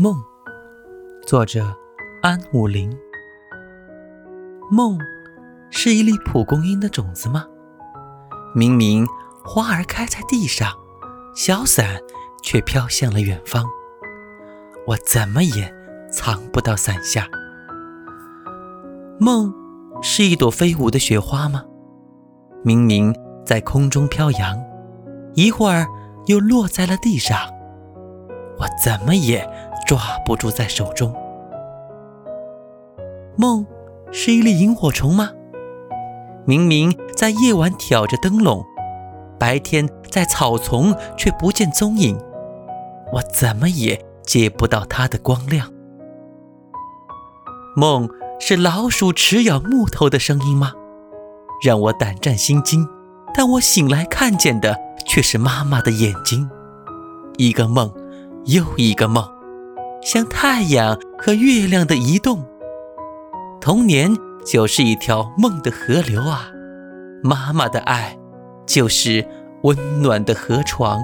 梦，作者安武林。梦是一粒蒲公英的种子吗？明明花儿开在地上，小伞却飘向了远方，我怎么也藏不到伞下。梦是一朵飞舞的雪花吗？明明在空中飘扬，一会儿又落在了地上，我怎么也……抓不住在手中。梦是一粒萤火虫吗？明明在夜晚挑着灯笼，白天在草丛却不见踪影，我怎么也借不到它的光亮。梦是老鼠吃咬木头的声音吗？让我胆战心惊，但我醒来看见的却是妈妈的眼睛。一个梦，又一个梦。像太阳和月亮的移动，童年就是一条梦的河流啊！妈妈的爱，就是温暖的河床。